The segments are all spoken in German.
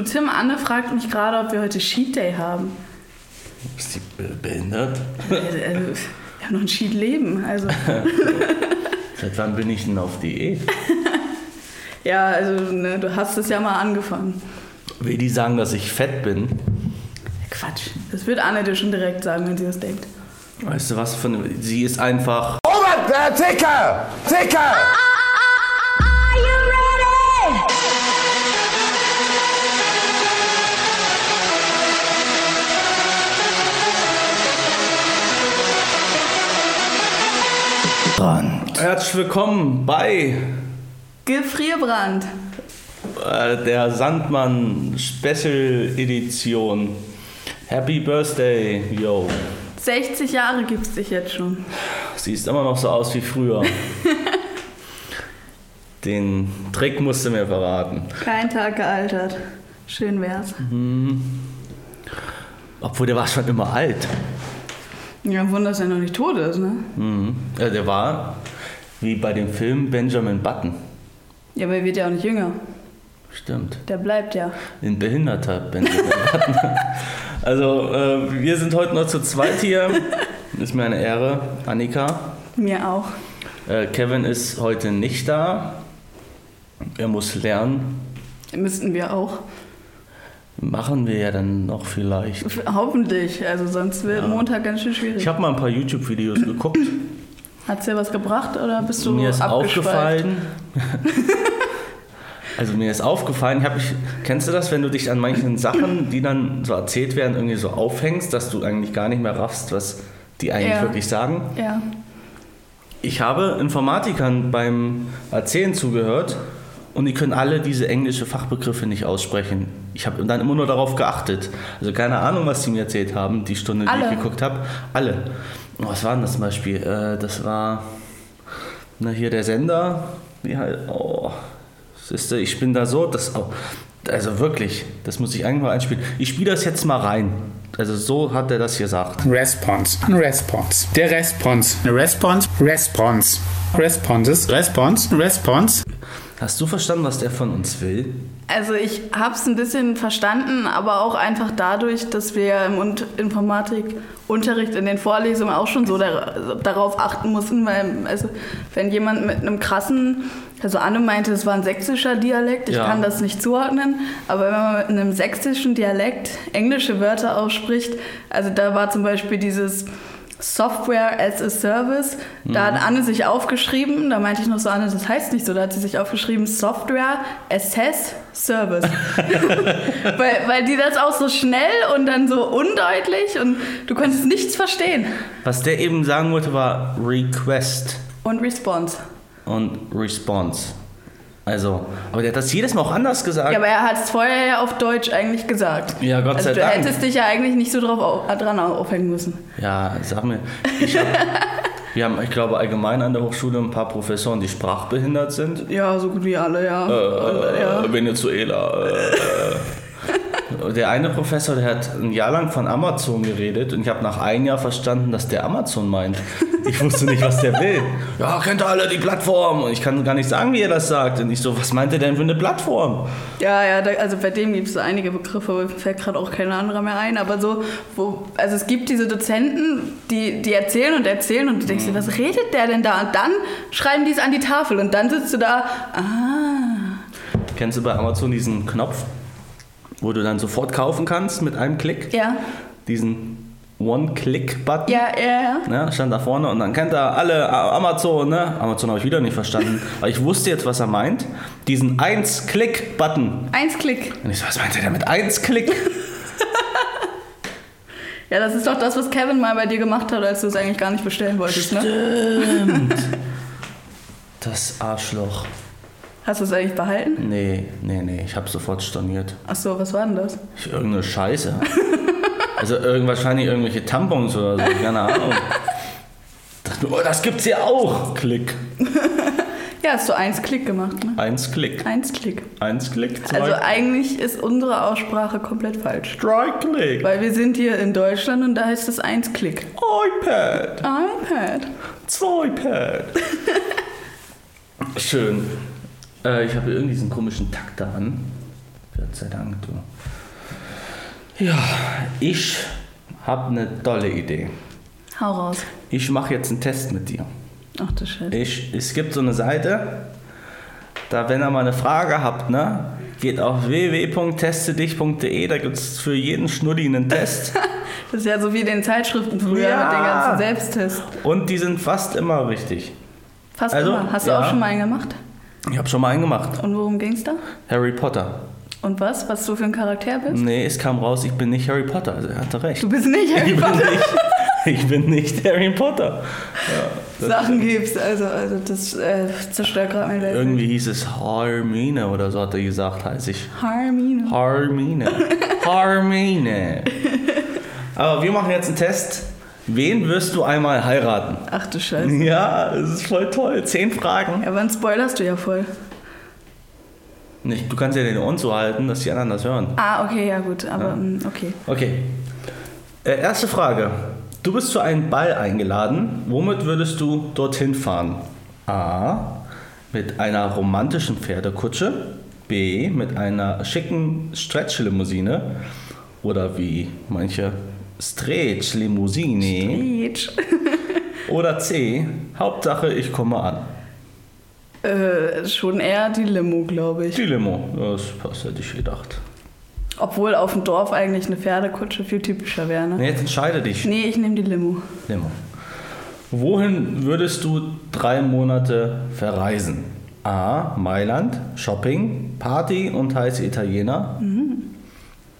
Du, Tim, Anne fragt mich gerade, ob wir heute Cheat Day haben. Ist die be- behindert? Äh, äh, Wir haben noch ein Cheat-Leben. Also, Seit wann bin ich denn auf Diät? ja, also, ne, du hast es ja mal angefangen. Will die sagen, dass ich fett bin? Quatsch. Das wird Anne dir schon direkt sagen, wenn sie das denkt. Weißt du was von. Sie ist einfach. Robert, der Ticker! Ticker! Are Herzlich willkommen bei Gefrierbrand. äh, der Sandmann Special Edition. Happy Birthday, yo. 60 Jahre gibt's dich jetzt schon. Siehst immer noch so aus wie früher. Den Trick musst du mir verraten. Kein Tag gealtert. Schön wär's. Obwohl der war schon immer alt. Ja, Wunder, dass er noch nicht tot ist, ne? Mhm. Ja, der war wie bei dem Film Benjamin Button. Ja, aber er wird ja auch nicht jünger. Stimmt. Der bleibt ja. Ein behinderter Benjamin Button. Also, äh, wir sind heute noch zu zweit hier. Ist mir eine Ehre. Annika. Mir auch. Äh, Kevin ist heute nicht da. Er muss lernen. Müssten wir auch. Machen wir ja dann noch vielleicht. Hoffentlich. Also sonst wird Ja. Montag ganz schön schwierig. Ich habe mal ein paar YouTube-Videos geguckt. Hat's dir was gebracht oder bist du mir ist aufgefallen. also mir ist aufgefallen, ich hab ich, kennst du das, wenn du dich an manchen Sachen, die dann so erzählt werden, irgendwie so aufhängst, dass du eigentlich gar nicht mehr raffst, was die eigentlich Ja. wirklich sagen? Ja. Ich habe Informatikern beim Erzählen zugehört und die können alle diese englische Fachbegriffe nicht aussprechen. Ich habe dann immer nur darauf geachtet. Also keine Ahnung, was die mir erzählt haben, die Stunde, die Alle? ich geguckt habe. Alle. Oh, Was war denn das zum Beispiel? Äh, das war na, hier der Sender. Wie halt, oh, siehste, ich bin da so, das, oh, also wirklich, das muss ich mal einspielen. Ich spiele das jetzt mal rein. Also so hat er das gesagt. Response. Response. Der Response. Response. Response. Responses. Response. Response. Hast du verstanden, was der von uns will? Also ich habe es ein bisschen verstanden, aber auch einfach dadurch, dass wir im Un- Informatikunterricht in den Vorlesungen auch schon so dar darauf achten mussten, weil also wenn jemand mit einem krassen, also Anne meinte, es war ein sächsischer Dialekt, ich Ja. kann das nicht zuordnen, aber wenn man mit einem sächsischen Dialekt englische Wörter ausspricht, also da war zum Beispiel dieses Software as a Service. Da hat Anne sich aufgeschrieben, da meinte ich noch so, Anne, das heißt nicht so, da hat sie sich aufgeschrieben, Software Assess Service. weil, weil die das auch so schnell und dann so undeutlich und du konntest nichts verstehen. Was der eben sagen wollte, war Request Und Response. und Response. Also, aber der hat das jedes Mal auch anders gesagt. Ja, aber er hat es vorher ja auf Deutsch eigentlich gesagt. Ja, Gott also sei du Dank. hättest dich ja eigentlich nicht so drauf au dran aufhängen müssen. Ja, sag mir. Ich hab, wir haben, ich glaube, allgemein an der Hochschule ein paar Professoren, die sprachbehindert sind. Ja, so gut wie alle, ja. Und, Äh, ja. Venezuela. Äh. Der eine Professor, der hat ein Jahr lang von Amazon geredet und ich habe nach einem Jahr verstanden, dass der Amazon meint. Ich wusste nicht, was der will. Ja, kennt ihr alle die Plattform? Und ich kann gar nicht sagen, wie er das sagt. Und ich so, was meint er denn für eine Plattform? Ja, ja, da, also bei dem gibt es so einige Begriffe, fällt gerade auch kein anderer mehr ein, aber so, wo, also es gibt diese Dozenten, die, die erzählen und erzählen und du denkst dir, was redet der denn da? Und dann schreiben die es an die Tafel und dann sitzt du da, ah, Kennst du bei Amazon diesen Knopf, wo du dann sofort kaufen kannst mit einem Klick? ja, Diesen One-Click-Button? ja, ja, ja. Ne, stand da vorne und dann kennt er alle A- Amazon, ne? Amazon habe ich wieder nicht verstanden. Aber ich wusste jetzt, was er meint. Diesen Eins-Klick-Button. Eins Klick. Und ich so, was meint er denn mit Eins-Klick? Ja, das ist doch das, was Kevin mal bei dir gemacht hat, als du es eigentlich gar nicht bestellen wolltest, ne? Stimmt. Das Arschloch. Hast du es eigentlich behalten? Nee, nee, nee, ich habe sofort storniert. Ach so, was war denn das? Ich, irgendeine Scheiße. Also irgend, wahrscheinlich irgendwelche Tampons oder so, keine Ahnung. Dachte oh, das gibt's ja auch. Klick. Ja, hast du eins Klick gemacht, ne? Eins Klick. Eins Klick. Eins Klick, zwei Also eigentlich ist unsere Aussprache komplett falsch. Drei Klick. Weil wir sind hier in Deutschland und da heißt es eins Klick. iPad. iPad. Zwei Pad. Schön. Äh, ich habe irgendwie diesen komischen Takt da an. Gott sei Dank, du. Ja, ich habe eine tolle Idee. Hau raus. Ich mache jetzt einen Test mit dir. Ach du Scheiße. Ich, es gibt so eine Seite, da wenn ihr mal eine Frage habt, ne, geht auf www.testedich.de, da gibt es für jeden Schnulli einen Test. Das ist ja so wie den Zeitschriften früher Ja. mit den ganzen Selbsttests. Und die sind fast immer richtig. Fast Also, immer. Hast du ja. auch schon mal einen gemacht? Ich habe schon mal einen gemacht. Und worum ging's da? Harry Potter. Und was? Was du für ein Charakter bist? Nee, es kam raus, ich bin nicht Harry Potter. Also er hatte recht. Du bist nicht Harry Ich bin Potter. nicht, ich bin nicht Harry Potter. Sachen gibst. Also, also das äh, zerstört gerade mein Welt. Irgendwie hieß es Hermine oder so hat er gesagt, heiße ich. Hermine. Hermine. Hermine. Aber wir machen jetzt einen Test. Wen wirst du einmal heiraten? Ach du Scheiße. Ja, das ist voll toll. Zehn Fragen. Ja, aber dann spoilerst du ja voll. Nicht, du kannst ja den Ohren zuhalten, dass die anderen das hören. Ah, okay, ja gut. Aber mm, okay. Okay. Äh, erste Frage. Du bist zu einem Ball eingeladen. Womit würdest du dorthin fahren? A. Mit einer romantischen Pferdekutsche. B. Mit einer schicken Stretch-Limousine. Oder wie manche Stretch-Limousine. Peach. Oder C. Hauptsache, ich komme an. Äh, schon eher die Limo, glaube ich. Die Limo. Das passt, hätte ich gedacht. Obwohl auf dem Dorf eigentlich eine Pferdekutsche viel typischer wäre, ne? Nee, jetzt entscheide dich. Nee, ich nehme die Limo. Limo. Wohin würdest du drei Monate verreisen? A. Mailand, Shopping, Party und heiße Italiener.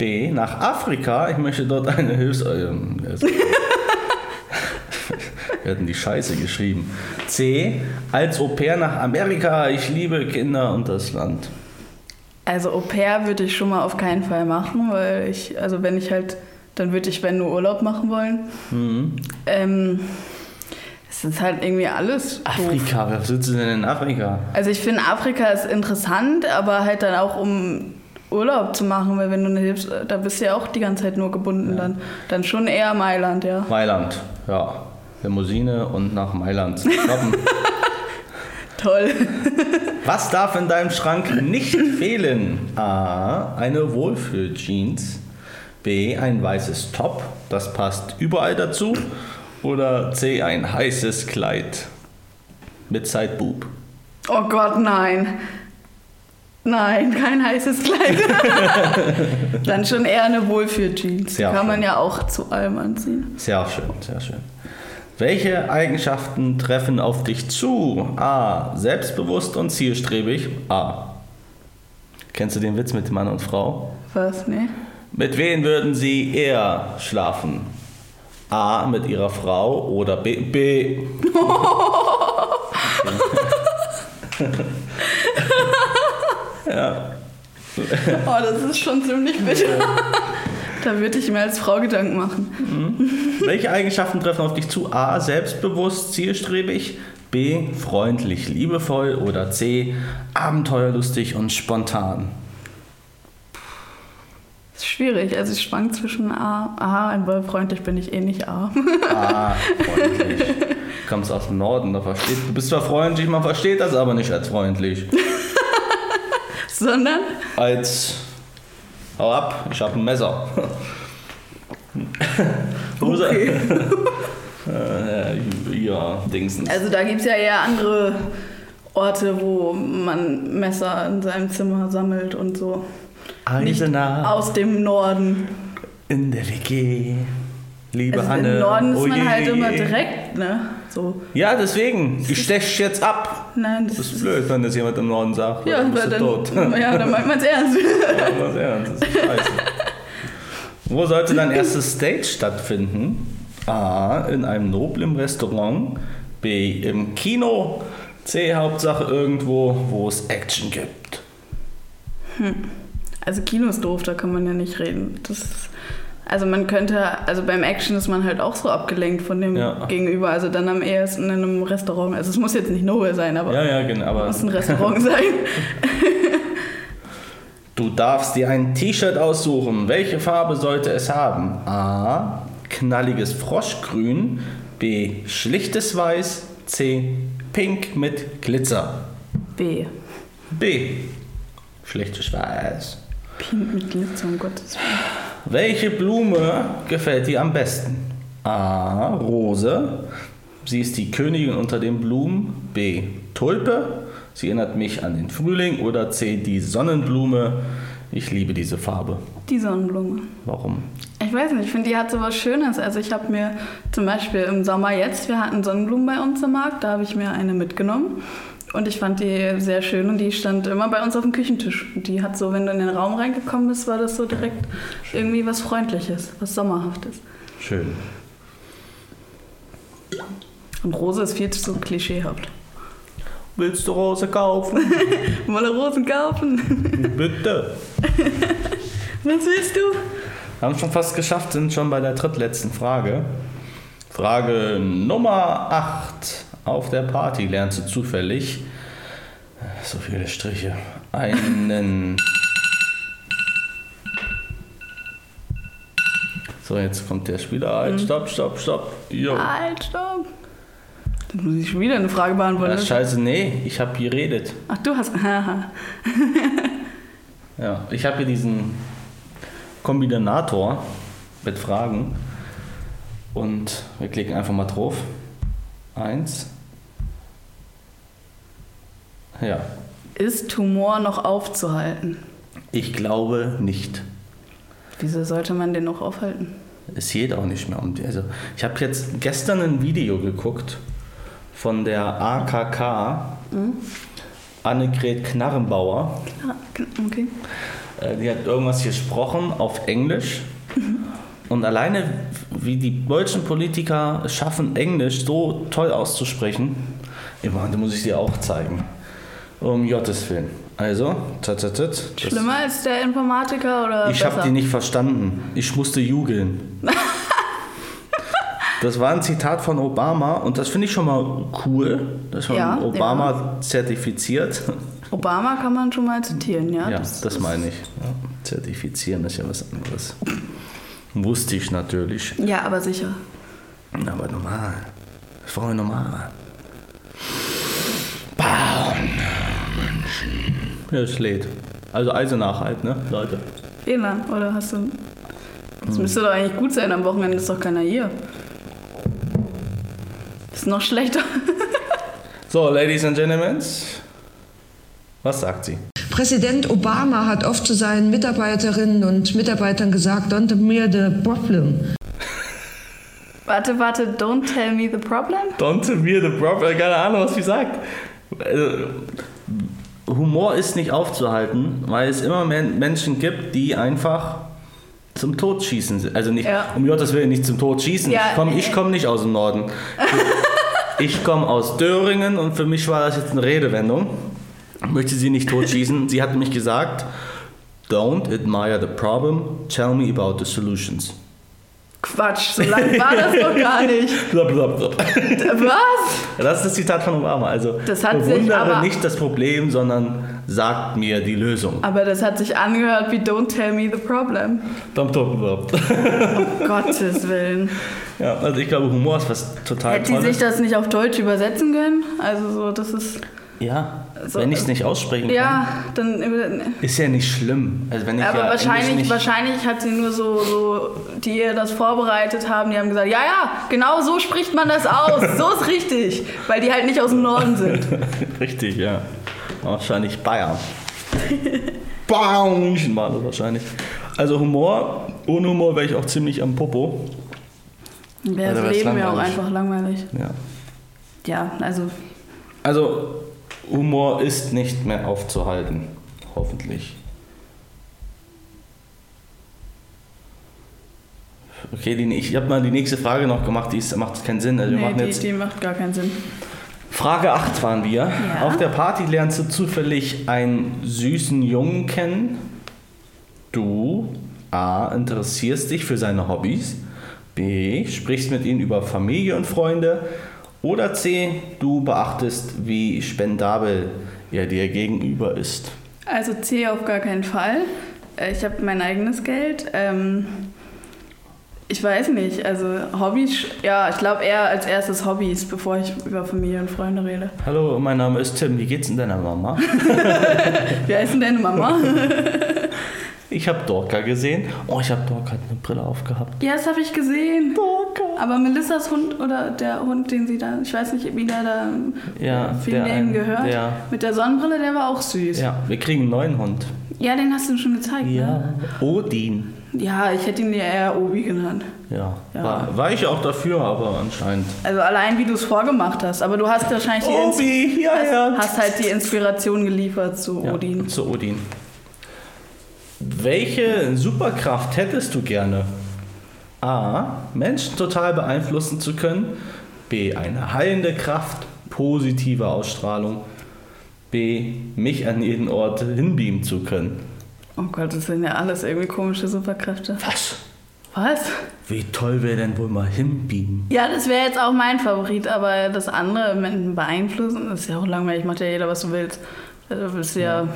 B. Nach Afrika. Ich möchte dort eine Hilfs... Ähm, es- Wir hatten die Scheiße geschrieben. C. Als Au pair nach Amerika. Ich liebe Kinder und das Land. Also Au pair würde ich schon mal auf keinen Fall machen, weil ich, also wenn ich halt, dann würde ich, wenn nur Urlaub machen wollen. Mhm. Ähm, es ist halt irgendwie alles doof. Afrika, wer sitzt denn in Afrika? Also ich finde Afrika ist interessant, aber halt dann auch um Urlaub zu machen, weil wenn du eine Hilfs, da bist du ja auch die ganze Zeit nur gebunden dann. Dann schon eher Mailand, ja. Mailand, ja. Limousine und nach Mailand shoppen. Toll. Was darf in deinem Schrank nicht fehlen? A. Eine Wohlfühl-Jeans. B. Ein weißes Top. Das passt überall dazu. Oder C. Ein heißes Kleid. Mit Sideboob. Oh Gott, nein. Nein, kein heißes Kleid. dann schon eher eine Wohlfühl-Jeans. Kann man schön. ja auch zu allem anziehen. Sehr schön, sehr schön. Welche Eigenschaften treffen auf dich zu? A. Selbstbewusst und zielstrebig. A. Kennst du den Witz mit Mann und Frau? Was? Nee? Mit wem würden Sie eher schlafen? A. Mit Ihrer Frau oder B. B. Oh, das ist schon ziemlich bitter. da würde ich mir als Frau Gedanken machen. Welche Eigenschaften treffen auf dich zu? A. Selbstbewusst, zielstrebig. B. Freundlich, liebevoll. Oder C. Abenteuerlustig und spontan. Das ist schwierig. Also ich schwank zwischen A, A, aber freundlich bin ich eh nicht A. A. Freundlich. Du kommst aus dem Norden, da versteht du. bist zwar freundlich, man versteht das aber nicht als freundlich. Sondern Als. Hau ab, ich hab ein Messer. Okay. äh, ja, Dingsens. Also da gibt es ja eher andere Orte, wo man Messer in seinem Zimmer sammelt und so. Nicht Eisenach aus dem Norden. in der WG. Liebe Also Anne. im Norden ist oh man je, halt immer direkt, ne? So. Ja, deswegen. Ich stech jetzt ab. Nein, das, Das ist blöd, wenn das jemand im Norden sagt. Ja, dann bist dann, tot. ja, dann meint man es ernst. Ja, was ernst, das ist scheiße. Wo sollte dein erstes Date stattfinden? A. In einem noblen Restaurant. B. Im Kino. C. Hauptsache irgendwo, wo es Action gibt. Also Kino ist doof, da kann man ja nicht reden. Das ist, also man könnte, also beim Action ist man halt auch so abgelenkt von dem Ja. Gegenüber. Also dann am ehesten in einem Restaurant. Also es muss jetzt nicht Nowhere sein, aber Ja, ja, genau. Aber muss ein Restaurant sein. Du darfst dir ein T-Shirt aussuchen. Welche Farbe sollte es haben? A. Knalliges Froschgrün. B. Schlichtes Weiß. C. Pink mit Glitzer. B. B. Schlichtes Weiß. Pink mit Glitzer, um Gottes Willen. Welche Blume gefällt dir am besten? A. Rose. Sie ist die Königin unter den Blumen. B. Tulpe. Sie erinnert mich an den Frühling. Oder C. Die Sonnenblume. Ich liebe diese Farbe. Die Sonnenblume. Warum? Ich weiß nicht, ich finde, die hat so was Schönes. Also ich habe mir zum Beispiel im Sommer jetzt, wir hatten Sonnenblumen bei uns im Markt, da habe ich mir eine mitgenommen. Und ich fand die sehr schön und die stand immer bei uns auf dem Küchentisch. Und die hat so, wenn du in den Raum reingekommen bist, war das so direkt irgendwie was Freundliches, was Sommerhaftes. Schön. Und Rose ist viel zu klischeehaft. Willst du Rose kaufen? Wolle Rosen kaufen. Bitte. Was willst du? Wir haben schon fast geschafft, sind schon bei der drittletzten Frage. Frage Nummer 8. Auf der Party lernst du zufällig, so viele Striche, einen. So, jetzt kommt der Spieler. Halt, stopp, stopp, stopp. Jo. Halt, stopp. Dann muss ich schon wieder eine Frage beantworten. Ja, scheiße, nee, ich habe geredet. Ach, du hast. Ja, ich habe hier diesen Kombinator mit Fragen. Und wir klicken einfach mal drauf. Eins. Ja, Ist Tumor noch aufzuhalten? ich glaube nicht. Wieso sollte man den noch aufhalten? Es geht auch nicht mehr um die. Also, ich habe jetzt gestern ein Video geguckt von der AKK, Annegret Knarrenbauer. Ah, okay. Äh, Die hat irgendwas gesprochen auf Englisch. Und alleine, wie die deutschen Politiker es schaffen, Englisch so toll auszusprechen, immer, da muss ich dir auch zeigen. Um Gottes Willen. Also, tat, tat, tat, das- Schlimmer als der Informatiker oder Ich habe die nicht verstanden. Ich musste jubeln. Das war ein Zitat von Obama und das finde ich schon mal cool. Das von Ja, Obama zertifiziert. Obama kann man schon mal zitieren, ja? Ja, das, meine ich. Ja, zertifizieren ist ja was anderes. Wusste ich natürlich. Ja, aber sicher. Aber normal. Voll normal. Bauen. Ja, es lädt. Also Eisenach halt, ne, Leute. WLAN, oder hast du. Das müsste doch eigentlich gut sein, am Wochenende ist doch keiner hier. Ist noch schlechter. So, Ladies and Gentlemen. Was sagt sie? Präsident Obama hat oft zu seinen Mitarbeiterinnen und Mitarbeitern gesagt, don't me the problem. Warte, warte, don't tell me the problem? Don't me the problem. Keine Ahnung, was sie sagt. Also, Humor ist nicht aufzuhalten, weil es immer Men- Menschen gibt, die einfach zum Tod schießen. Also nicht, Ja. um Gottes Willen, nicht zum Tod schießen. Ja, ich komme ich komm nicht aus dem Norden. Ich komme aus Döringen und für mich war das jetzt eine Redewendung. Ich möchte sie nicht totschießen. Sie hat nämlich gesagt, don't admire the problem, tell me about the solutions. Quatsch, so lange war das doch gar nicht. Blub, blub, blub. Was? Ja, Das ist das Zitat von Obama. Also Das bewundere nicht das Problem, sondern sagt mir die Lösung. Aber das hat sich angehört wie Don't tell me the problem. Blub, blub, blub. Gottes Willen. Ja, also ich glaube, Humor ist was total Hätte sie Tolles. sich das nicht auf Deutsch übersetzen können? Also so, das ist. Ja, So, wenn ich es nicht aussprechen kann, Ja, dann. ist ja nicht schlimm. Also wenn ich Aber ja wahrscheinlich, nicht, wahrscheinlich hat sie nur so, so, die ihr das vorbereitet haben, die haben gesagt, ja, ja, genau so spricht man das aus, so ist richtig, weil die halt nicht aus dem Norden sind. Richtig, ja. Wahrscheinlich Bayern. Bayern war das wahrscheinlich. Also Humor, ohne Humor wäre ich auch ziemlich am Popo. Wäre Oder das Leben ja auch einfach langweilig. Ja. Ja, also Also Humor ist nicht mehr aufzuhalten. Hoffentlich. Okay, die, ich habe mal die nächste Frage noch gemacht, die ist, macht keinen Sinn. Also wir nee, machen die, jetzt die macht gar keinen Sinn. Frage 8 waren wir. Ja. Auf der Party lernst du zufällig einen süßen Jungen kennen. Du A. Interessierst dich für seine Hobbys. B. Sprichst mit ihm über Familie und Freunde. Oder C. Du beachtest, wie spendabel er dir gegenüber ist. Also C auf gar keinen Fall. Äh, Ich habe mein eigenes Geld. Ähm, ich weiß nicht, also Hobbys, ja, ich glaube eher als erstes Hobbys, bevor ich über Familie und Freunde rede. Hallo, mein Name ist Tim. Wie geht's denn deiner Mama? Wie heißt denn deine Mama? Ich habe Dorka gesehen. Oh, ich habe Dorka eine Brille aufgehabt. Ja, das habe ich gesehen. Aber Melissas Hund oder der Hund, den sie da, ich weiß nicht, wie der da Ja, für der den ein- gehört, der- mit der Sonnenbrille, der war auch süß. Ja, Ja, wir kriegen einen neuen Hund. den hast du schon gezeigt, ne? Odin. Ja, ich hätte ihn ja eher Obi genannt. Ja, Ja. War, war ich auch dafür, aber anscheinend. Also allein, wie du es vorgemacht hast. Aber du hast wahrscheinlich die, Ins Obi, ja, ja. hast halt die Inspiration geliefert zu Ja, Odin. Zu Odin. Welche Superkraft hättest du gerne? A. Menschen total beeinflussen zu können. B. Eine heilende Kraft, positive Ausstrahlung. B. Mich an jeden Ort hinbeamen zu können. Oh Gott, das sind ja alles irgendwie komische Superkräfte. Was? Was? Wie toll wäre denn wohl mal hinbeamen? Ja, das wäre jetzt auch mein Favorit, aber das andere Menschen beeinflussen, das ist ja auch langweilig, macht ja jeder, was du willst. Du bist ja,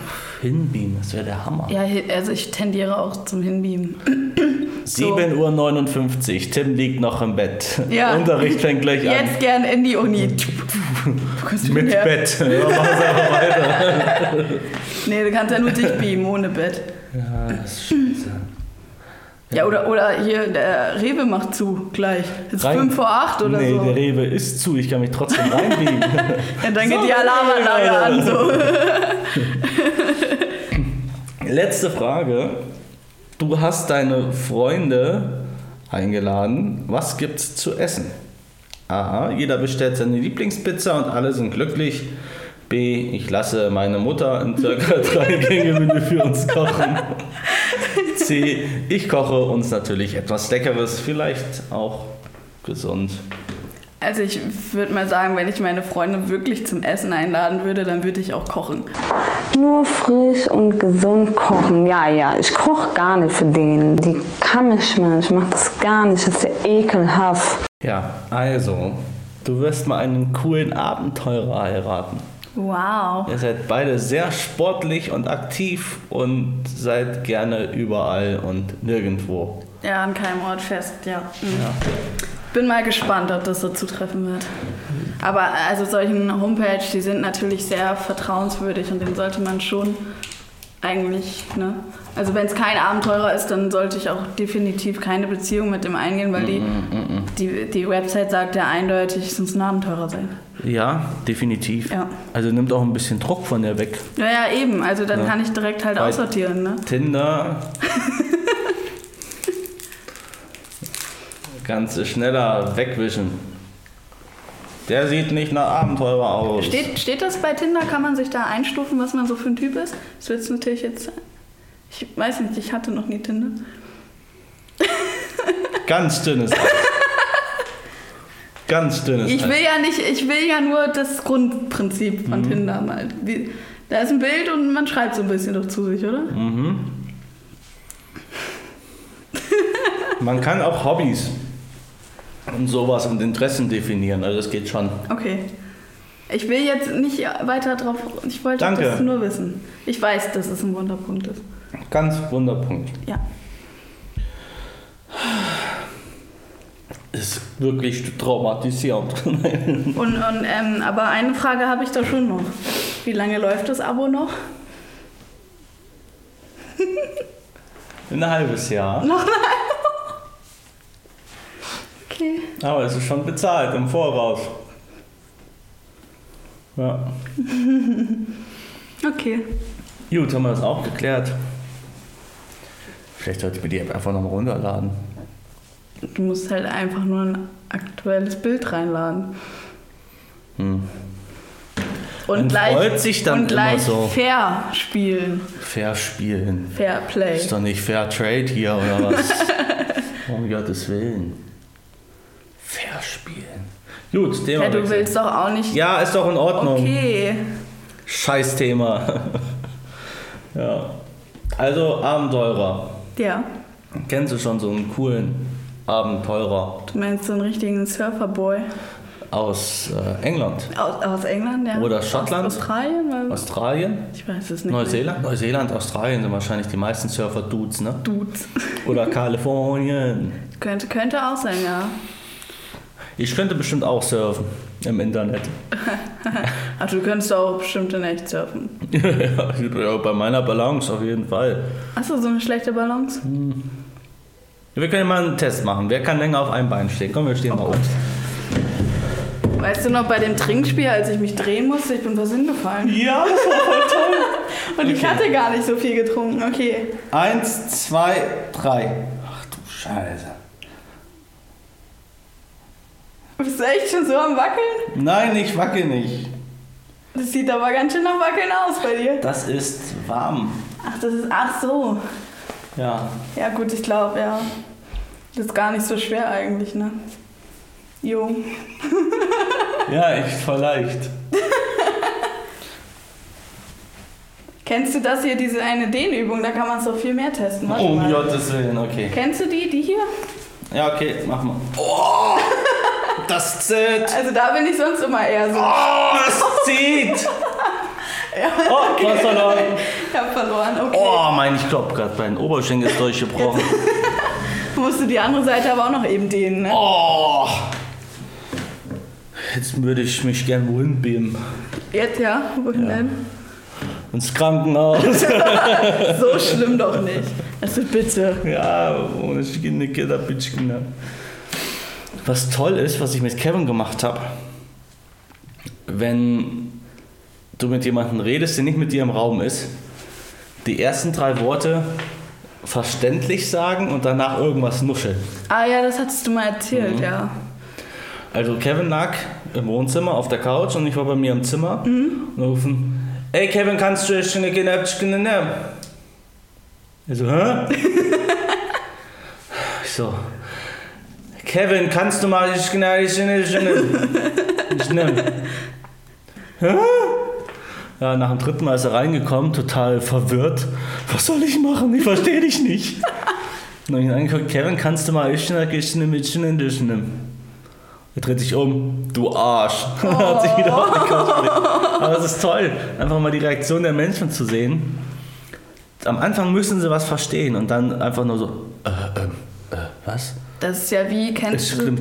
Hinbeamen, das wäre der Hammer. ja, also ich tendiere auch zum Hinbeamen. 7.59 Uhr, Tim liegt noch im Bett. Ja. Unterricht fängt gleich an. Jetzt gern in die Uni. Mit her. Bett. Ja, weiter. Nee, du kannst ja nur dich beamen, ohne Bett. Ja, das ist scheiße. Ja, oder, oder hier, der Rewe macht zu gleich. Jetzt Rein- 5 vor 8 oder nee, so. der Rewe ist zu, ich kann mich trotzdem reinbiegen. Ja, dann geht die Alarmanlage an. So. Letzte Frage. Du hast deine Freunde eingeladen. Was gibt's zu essen? A. Jeder bestellt seine Lieblingspizza und alle sind glücklich. B. Ich lasse meine Mutter in circa drei Gänge-Menü für uns kochen. C. Ich koche uns natürlich etwas Leckeres, vielleicht auch gesund. Also ich würde mal sagen, wenn ich meine Freunde wirklich zum Essen einladen würde, dann würde ich auch kochen. Nur frisch und gesund kochen. Ja, ja, ich koche gar nicht für den. Die kann mich mal. Ich mache das gar nicht. Das ist ja ekelhaft. Ja, also, du wirst mal einen coolen Abenteurer heiraten. Wow. Ihr seid beide sehr sportlich und aktiv und seid gerne überall und nirgendwo. Ja, an keinem Ort fest, ja. Mhm. Bin mal gespannt, ob das so zutreffen wird. Aber also solchen Homepage, die sind natürlich sehr vertrauenswürdig und den sollte man schon eigentlich, ne? Also wenn es kein Abenteurer ist, dann sollte ich auch definitiv keine Beziehung mit dem eingehen, weil die, die, die Website sagt ja eindeutig, es muss ein Abenteurer sein. Ja, definitiv. Ja. Also nimmt auch ein bisschen Druck von der weg. Ja, ja, eben. Also dann Ja. kann ich direkt halt Weil- aussortieren, ne? Tinder. Kannst du schneller wegwischen. Der sieht nicht nach Abenteurer aus. Steht, steht das bei Tinder? Kann man sich da einstufen, was man so für ein Typ ist? Das wird natürlich jetzt. Ich weiß nicht, ich hatte noch nie Tinder. Ganz dünnes Eis. Ganz dünnes Ich will ja nicht, ich will ja nur das Grundprinzip Mhm. von Tinder mal. Wie, da ist ein Bild und man schreibt so ein bisschen doch zu sich, oder? Mhm. Man kann auch Hobbys und sowas und Interessen definieren. Also das geht schon. Okay. Ich will jetzt nicht weiter drauf. Ich wollte Danke. das nur wissen. Ich weiß, dass es ein Wunderpunkt ist. Ganz Wunderpunkt. Ja. Ist wirklich traumatisierend. Und, und ähm, aber eine Frage habe ich da schon noch. Wie lange läuft das Abo noch? Ein halbes Jahr. Noch mal. Okay. Aber es ist schon bezahlt im Voraus. Ja. Okay. Gut, haben wir das auch geklärt. Vielleicht sollte ich mir die App einfach nochmal runterladen. Du musst halt einfach nur ein aktuelles Bild reinladen. Hm. Und Man gleich, freut sich dann und gleich immer so. fair spielen. Fair spielen. Fair Play. Ist doch nicht Fair Trade hier oder was? um Gottes Willen. Fair spielen. Gut, Thema. Ja, du willst doch auch nicht. Ja, ist doch in Ordnung. Okay. Scheiß Thema. ja. Also Abenteurer. Ja. Kennst du schon so einen coolen Abenteurer Du meinst so einen richtigen Surferboy. aus äh, England, Aus, aus England, ja. Oder Schottland? Aus Australien? Weil- Australien, Ich weiß es nicht. Neuseeland? Neuseeland, Australien sind wahrscheinlich die meisten Surfer-Dudes, ne? Dudes. Oder Kalifornien. Könnte, könnte auch sein, ja. Ich könnte bestimmt auch surfen. im Internet. Ach, du könntest auch bestimmt in echt surfen. ja, bei meiner Balance auf jeden Fall. Hast du so eine schlechte Balance? Wir können ja mal einen Test machen. Wer kann länger auf einem Bein stehen? Komm, wir stehen mal um. Weißt du noch bei dem Trinkspiel, als ich mich drehen musste, ich bin was hingefallen. Ja, das war voll toll. Und ich Okay. hatte gar nicht so viel getrunken. Okay. Eins, zwei, drei. Ach du Scheiße. Bist du echt schon so am Wackeln? Nein, ich wackel nicht. Das sieht aber ganz schön nach Wackeln aus bei dir. Das ist warm. Ach, das ist. Ach so. Ja. Ja, gut, ich glaube, ja. Das ist gar nicht so schwer eigentlich, ne? Jo. Ja, echt voll leicht. Kennst du das hier, diese eine Dehnübung? Da kann man es doch viel mehr testen. Warte Um mal. Gottes Willen, okay. Kennst du die, die hier? Ja, okay, mach mal. Oh, das zählt. Also da bin ich sonst immer eher so. Oh, es zieht. Ja, Oh, du hast verloren. ich hab verloren. Okay. Oh, mein, ich glaub grad, mein Oberschenkel ist durchgebrochen. Musst du die andere Seite aber auch noch eben dehnen, ne? Oh. Jetzt würde ich mich gern wohin beamen. Jetzt ja? Wohin denn? Ins Krankenhaus. So schlimm doch nicht. Also bitte. ja, ohne Kinder, Kinder, Bitchkinder. Was toll ist, was ich mit Kevin gemacht habe, wenn du mit jemandem redest, der nicht mit dir im Raum ist, die ersten drei Worte verständlich sagen und danach irgendwas nuscheln. Ah ja, das hattest du mal erzählt, ja. Also Kevin lag im Wohnzimmer auf der Couch und ich war bei mir im Zimmer und rufen, ey Kevin, kannst du jetzt eine Kinderpschkine nehmen? Er so, hä? ich so, Kevin, kannst du mal ich ich ich nehmen? Hä? Ja, nach dem dritten Mal ist er reingekommen, total verwirrt. Was soll ich machen? Ich verstehe dich nicht. Und dann hab ich ihn angeguckt, Kevin, kannst du mal ich ich nehmen? Er dreht sich um. Du Arsch. Hat sich wieder auf die. Aber es ist toll, einfach mal die Reaktion der Menschen zu sehen. Am Anfang müssen sie was verstehen und dann einfach nur so, äh, ähm, äh, was? Das ist ja wie, kennst du,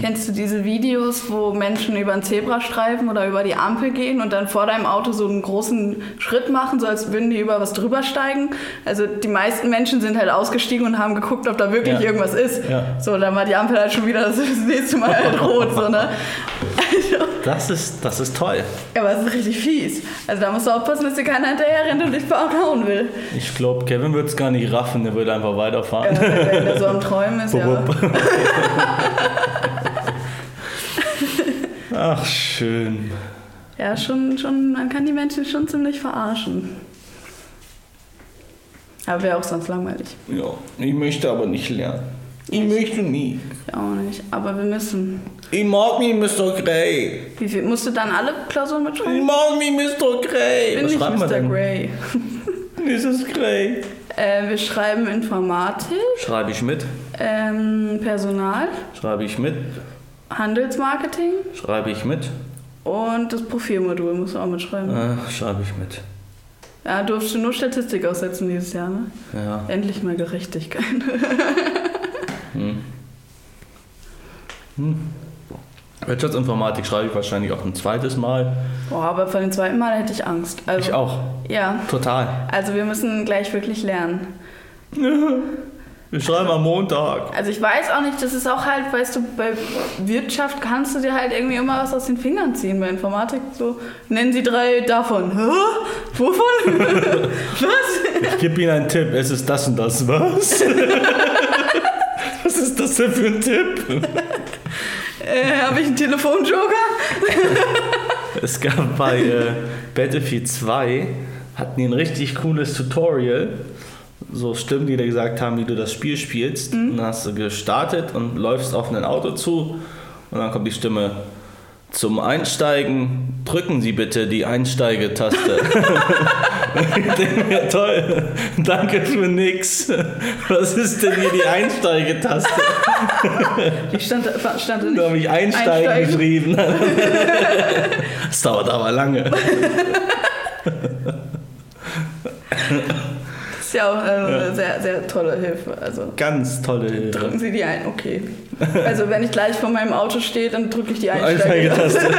kennst du diese Videos, wo Menschen über einen Zebrastreifen oder über die Ampel gehen und dann vor deinem Auto so einen großen Schritt machen, so als würden die über was drüber steigen? Also die meisten Menschen sind halt ausgestiegen und haben geguckt, ob da wirklich Ja. irgendwas ist. Ja. So, dann war die Ampel halt schon wieder das nächste Mal halt rot, so, ne? Also, Das ist, das ist toll. ja, aber es ist richtig fies. Also da musst du aufpassen, dass dir keiner hinterher rennt und dich verhauen will. Ich glaube, Kevin wird es gar nicht raffen, der würde einfach weiterfahren. Ja, wenn der so am Träumen ist, ja. Ach, schön. Ja, schon, schon, man kann die Menschen schon ziemlich verarschen. Aber wäre auch sonst langweilig. Ja, ich möchte aber nicht lernen. Ich möchte nie. Ich auch nicht. Aber wir müssen. Ich mag nicht Mr. Grey. Wie viel? Musst du dann alle Klausuren Ich mitschreiben? mag nicht Mr. Grey. Bin Was nicht schreiben wir Mr. Grey. Mrs. Grey. Äh, wir schreiben Informatik, Schreibe ich mit. ähm, Personal, Schreibe ich mit. Handelsmarketing Schreibe ich mit. und das Profilmodul musst du auch mitschreiben. Äh, schreibe ich mit. Ja, durfst du nur Statistik aussetzen dieses Jahr, ne? Ja. Endlich mal Gerechtigkeit. Wirtschaftsinformatik schreibe ich wahrscheinlich auch ein zweites Mal. Boah, aber von dem zweiten Mal hätte ich Angst. Also, Ich auch. Ja. Total. Also wir müssen gleich wirklich lernen. Wir schreiben am Montag. Also ich weiß auch nicht, das ist auch halt, weißt du, bei Wirtschaft kannst du dir halt irgendwie immer was aus den Fingern ziehen. Bei Informatik so, nennen Sie drei davon. Hä? Wovon? was? Ich gebe Ihnen einen Tipp. Es ist das und das. Was? Was ist das denn für ein Tipp? Äh, Habe ich einen Telefonjoker? Es gab bei äh, Battlefield 2 hatten die ein richtig cooles Tutorial. So Stimmen, die dir gesagt haben, wie du das Spiel spielst. Und dann hast du gestartet und läufst auf ein Auto zu. Und dann kommt die Stimme. Zum Einsteigen drücken Sie bitte die Einsteigetaste. ich denke mir, toll, danke für nix. Was ist denn hier die Einsteigetaste? Die stand, stand da nicht. Da habe ich Einsteigen, Einsteigen. geschrieben. Das dauert aber lange. Das ist ja auch äh, eine sehr, sehr tolle Hilfe. Also Ganz tolle Hilfe. drücken Sie die ein, okay. Also wenn ich gleich vor meinem Auto stehe, dann drücke ich die Einsteige. Einsteigetaste.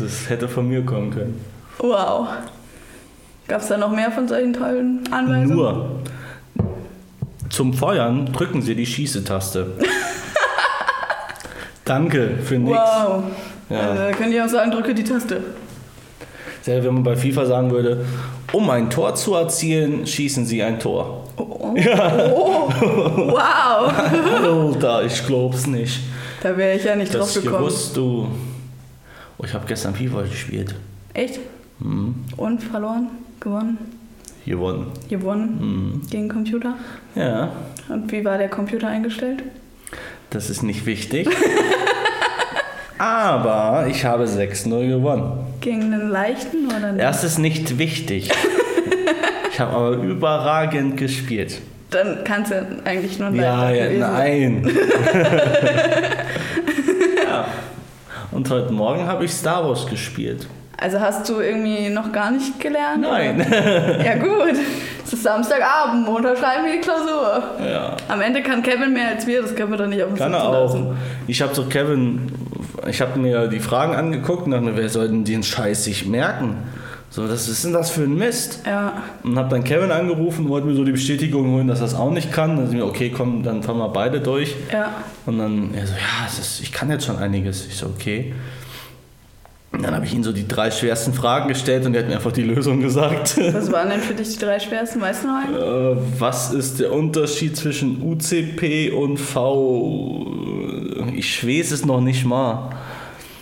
das hätte von mir kommen können. Wow. Gab es da noch mehr von solchen tollen Anweisungen? Nur. Zum Feuern drücken Sie die Schießetaste. Danke für nichts. Wow. Ja. Also, da können die auch sagen, drücke die Taste. Selbst wenn man bei FIFA sagen würde, um ein Tor zu erzielen, schießen Sie ein Tor. Oh, wow. Alter, ich glaub's nicht. Da wäre ich ja nicht drauf Das gekommen. gewusst du. Oh, ich habe gestern FIFA gespielt. Echt? Mhm. Und verloren? Gewonnen? Gewonnen. Gewonnen? Mhm. Gegen Computer? Ja, Und wie war der Computer eingestellt? das ist nicht wichtig. Aber ich habe 6-0 gewonnen. Gegen einen leichten oder nicht? Das ist nicht wichtig. Ich habe aber überragend gespielt. Dann kann es ja eigentlich nur ein Ja, ja, nein. ja. Und heute Morgen habe ich Star Wars gespielt. Also hast du irgendwie noch gar nicht gelernt? Nein. Oder? Ja gut. Es ist Samstagabend, Montag schreiben wir die Klausur. Ja. Am Ende kann Kevin mehr als wir, das können wir doch nicht auf uns Kann er auch. lassen. Ich habe so Kevin, ich habe mir die Fragen angeguckt und dachte mir, wer soll denn den Scheiß sich merken? So, was ist denn das für ein Mist? Ja. Und habe dann Kevin angerufen und wollte mir so die Bestätigung holen, dass er es auch nicht kann. Dann sind wir, okay, komm, dann fahren wir beide durch. Ja. Und dann, er so, ja, ist, ich kann jetzt schon einiges. Ich so, okay. Dann habe ich ihm so die drei schwersten Fragen gestellt und er hat mir einfach die Lösung gesagt. Was waren denn für dich die drei schwersten? Weißt du noch einen? Äh, Was ist der Unterschied zwischen UCP und V? Ich weiß es noch nicht mal.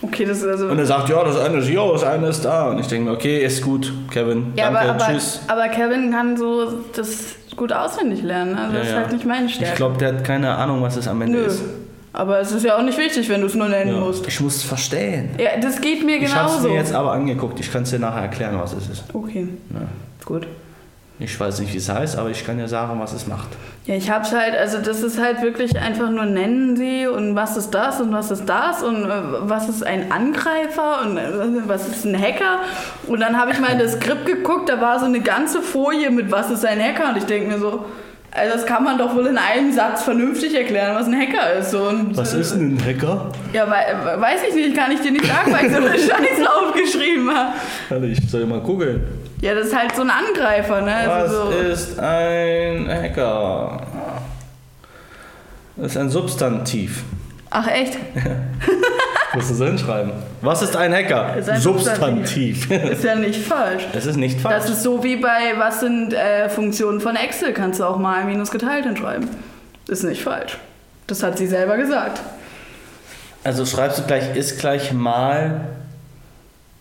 Okay, das ist also. Und er sagt, ja, das eine ist hier, das eine ist da. Und ich denke mir, okay, ist gut, Kevin. ja, danke, aber, tschüss. aber Kevin kann so das gut auswendig lernen. Also das ist Ja, ja. halt nicht meine Stärke. Ich glaube, der hat keine Ahnung, was es am Ende Nö. ist. Aber es ist ja auch nicht wichtig, wenn du es nur nennen Ja. musst. Ich muss es verstehen. Ja, das geht mir Ich habe es genauso. mir jetzt aber angeguckt. Ich kann es dir nachher erklären, was es ist. Okay, Ja. gut. Ich weiß nicht, wie es heißt, aber ich kann dir sagen, was es macht. Ja, ich hab's halt, also das ist halt wirklich einfach nur nennen sie und was ist das und was ist das und äh, was ist ein Angreifer und äh, was ist ein Hacker. Und dann habe ich mal in das Skript geguckt, da war so eine ganze Folie mit was ist ein Hacker und ich denke mir so, also das kann man doch wohl in einem Satz vernünftig erklären, was ein Hacker ist. Und, Was äh, ist denn ein Hacker? Ja, wei- weiß ich nicht, kann ich dir nicht sagen, weil ich so eine Scheiße aufgeschrieben habe. Warte, ich soll mal googeln. Ja, das ist halt so ein Angreifer, ne? Was Also so, ist ein Hacker? Das ist ein Substantiv. ach echt? Musst du so hinschreiben. Was ist ein Hacker? Ist ein Substantiv. Ist ja nicht falsch. Es ist nicht falsch. Das ist so wie bei, was sind äh, Funktionen von Excel, kannst du auch mal minus geteilt hinschreiben. Ist nicht falsch. Das hat sie selber gesagt. also schreibst du gleich ist gleich mal.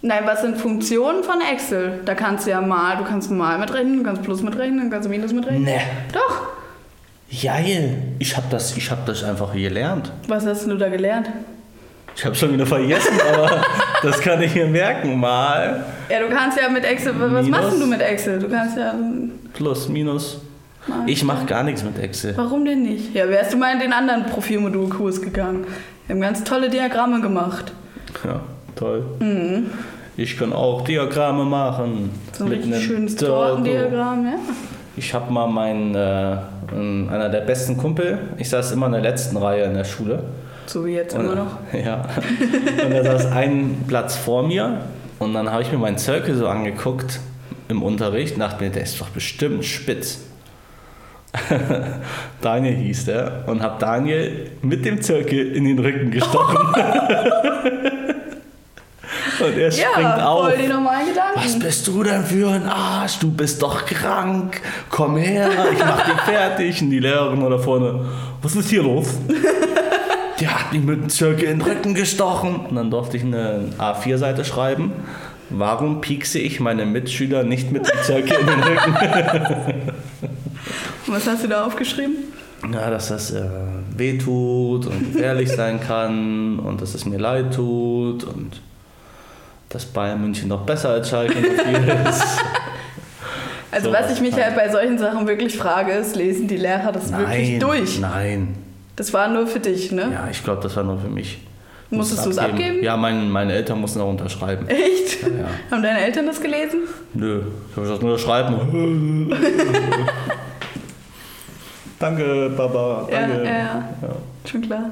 Nein, was sind Funktionen von Excel? Da kannst du ja mal, du kannst mal mitrechnen, du kannst plus mitrechnen, du kannst minus mitrechnen. Ne. Doch. Geil. Ich hab das, ich hab das einfach gelernt. Was hast du da gelernt? Ich habe schon wieder vergessen, aber das kann ich mir merken. Mal Ja, du kannst ja mit Excel, was Minus. machst denn du mit Excel? Du kannst ja, plus minus. mal- Ich mache gar nichts mit Excel. Warum denn nicht? Ja, wärst du mal in den anderen Profilmodulkurs gegangen. Wir haben ganz tolle Diagramme gemacht. Ja, toll. Ich kann auch Diagramme machen. Mhm. So ein richtig schönes. Tortendiagramm, ja. Ich habe mal meinen, äh, einer der besten Kumpel, ich saß immer in der letzten Reihe in der Schule. So wie jetzt Und, immer noch. Ja. Und er saß einen Platz vor mir und dann habe ich mir meinen Zirkel so angeguckt im Unterricht und dachte mir, der ist doch bestimmt spitz. Daniel hieß der und habe Daniel mit dem Zirkel in den Rücken gestochen. und er springt Ja, auf. voll die normalen Gedanken. Was bist du denn für ein Arsch? Du bist doch krank. Komm her, ich mach dich fertig. Und die Lehrerin da vorne, was ist hier los? Hat mich mit Zirkel in den Rücken gestochen. Und dann durfte ich eine A4-Seite schreiben. Warum piekse ich meine Mitschüler nicht mit dem Zirkel in den Rücken? Was hast du da aufgeschrieben? Ja, dass das äh, wehtut und gefährlich sein kann und dass es mir leid tut und dass Bayern München noch besser als Schalke ist. Also So was ich mich halt. bei solchen Sachen wirklich frage, ist, lesen die Lehrer das wirklich durch? Nein. Das war nur für dich, ne? Ja, ich glaube, das war nur für mich. Musstest du es abgeben? Ja, mein, meine Eltern mussten auch unterschreiben. Echt? Ja. Haben deine Eltern das gelesen? Nö, ich habe gesagt, unterschreiben. Danke, Papa. Danke. Ja, ja, ja. Schon klar.